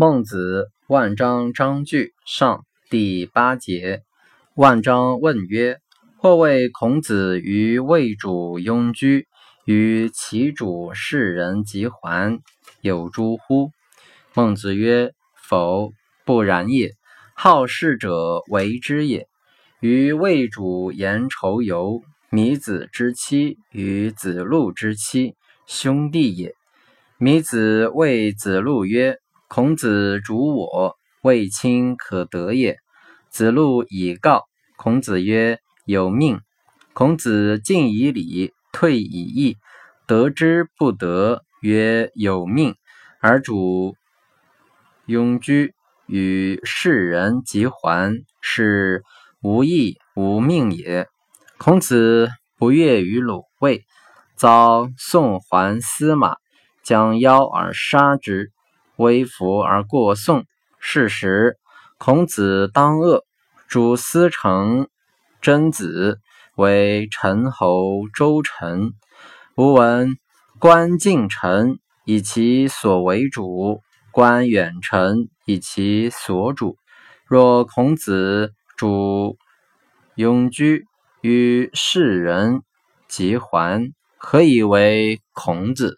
孟子万章章句上第八节。万章问曰：“或谓孔子于魏主庸居，与其主世人及还，有诸乎？”孟子曰：“否，不然也。好事者为之也。于魏主言仇尤，弥子之妻与子路之妻，兄弟也。弥子谓子路曰。”孔子主我，未亲可得也。子路以告孔子曰：“有命。”孔子进以礼，退以义，得之不得，曰：“有命。”而主庸居与世人及还，是无义无命也。孔子不悦于鲁卫，遭宋桓司马将邀而杀之。微服而过宋，是时孔子当恶，主司成真子为陈侯周臣。吾闻观近臣以其所为主，观远臣以其所主。若孔子主庸居与世人，及还，何以为孔子？